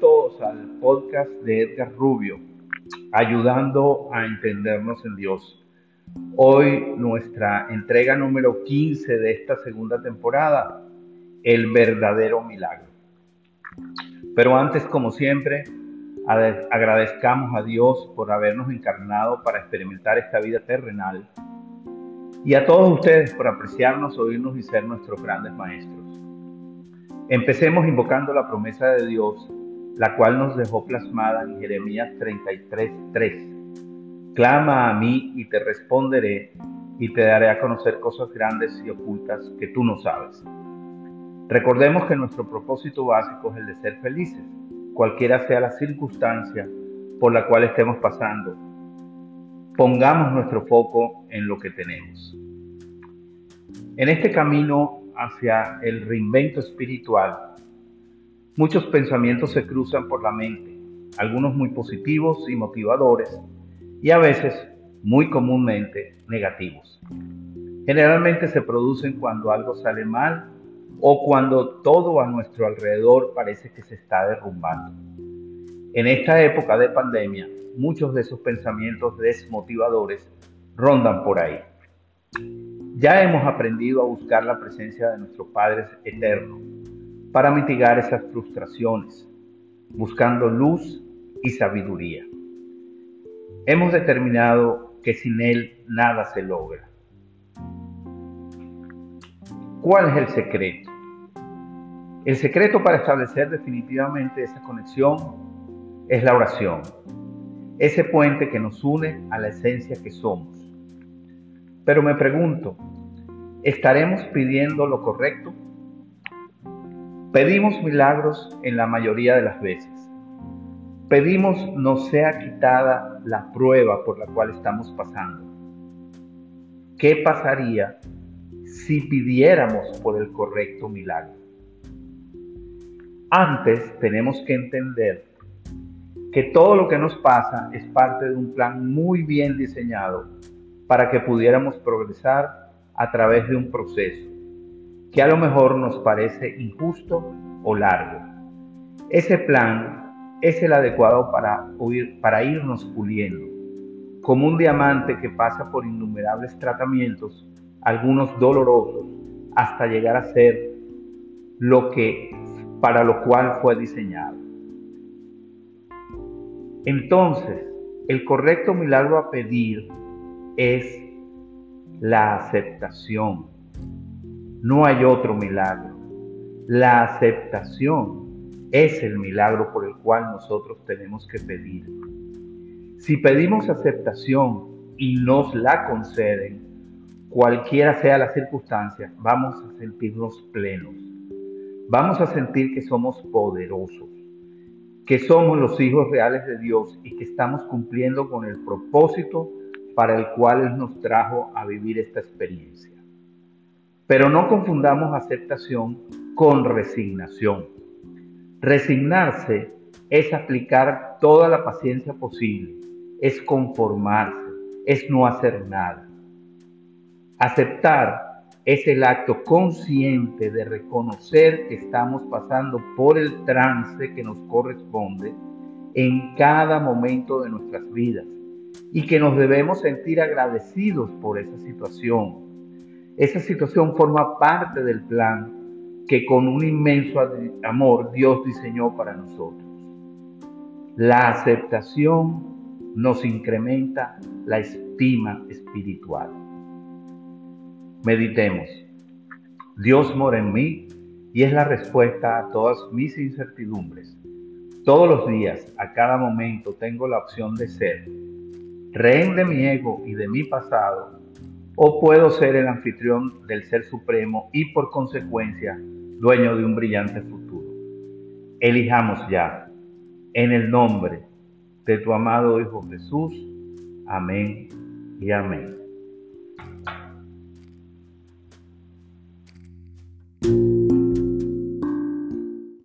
todos al podcast de Edgar Rubio, ayudando a entendernos en Dios. Hoy nuestra entrega número 15 de esta segunda temporada, el verdadero milagro. Pero antes, como siempre, agradezcamos a Dios por habernos encarnado para experimentar esta vida terrenal y a todos ustedes por apreciarnos, oírnos y ser nuestros grandes maestros. Empecemos invocando la promesa de Dios, la cual nos dejó plasmada en Jeremías 33:3. Clama a mí y te responderé y te daré a conocer cosas grandes y ocultas que tú no sabes. Recordemos que nuestro propósito básico es el de ser felices, cualquiera sea la circunstancia por la cual estemos pasando. Pongamos nuestro foco en lo que tenemos. En este camino hacia el reinvento espiritual, muchos pensamientos se cruzan por la mente, algunos muy positivos y motivadores y a veces muy comúnmente negativos. Generalmente se producen cuando algo sale mal o cuando todo a nuestro alrededor parece que se está derrumbando. En esta época de pandemia, muchos de esos pensamientos desmotivadores rondan por ahí. Ya hemos aprendido a buscar la presencia de nuestro Padre Eterno para mitigar esas frustraciones, buscando luz y sabiduría. Hemos determinado que sin Él nada se logra. ¿Cuál es el secreto? El secreto para establecer definitivamente esa conexión es la oración, ese puente que nos une a la esencia que somos. Pero me pregunto, ¿estaremos pidiendo lo correcto? Pedimos milagros en la mayoría de las veces. Pedimos no sea quitada la prueba por la cual estamos pasando. ¿Qué pasaría si pidiéramos por el correcto milagro? Antes tenemos que entender que todo lo que nos pasa es parte de un plan muy bien diseñado para que pudiéramos progresar a través de un proceso que a lo mejor nos parece injusto o largo. Ese plan es el adecuado para, para irnos puliendo, como un diamante que pasa por innumerables tratamientos, algunos dolorosos, hasta llegar a ser lo que para lo cual fue diseñado. Entonces, el correcto milagro a pedir es la aceptación. No hay otro milagro. La aceptación es el milagro por el cual nosotros tenemos que pedir. Si pedimos aceptación y nos la conceden, cualquiera sea la circunstancia, vamos a sentirnos plenos. Vamos a sentir que somos poderosos, que somos los hijos reales de Dios y que estamos cumpliendo con el propósito para el cual Él nos trajo a vivir esta experiencia. Pero no confundamos aceptación con resignación. Resignarse es aplicar toda la paciencia posible, es conformarse, es no hacer nada. Aceptar es el acto consciente de reconocer que estamos pasando por el trance que nos corresponde en cada momento de nuestras vidas y que nos debemos sentir agradecidos por esa situación. Esa situación forma parte del plan que con un inmenso amor Dios diseñó para nosotros. La aceptación nos incrementa la estima espiritual. Meditemos. Dios mora en mí y es la respuesta a todas mis incertidumbres. Todos los días, a cada momento, tengo la opción de ser rehén de mi ego y de mi pasado, o puedo ser el anfitrión del Ser Supremo y por consecuencia dueño de un brillante futuro. Elijamos ya, en el nombre de tu amado Hijo Jesús. Amén y amén.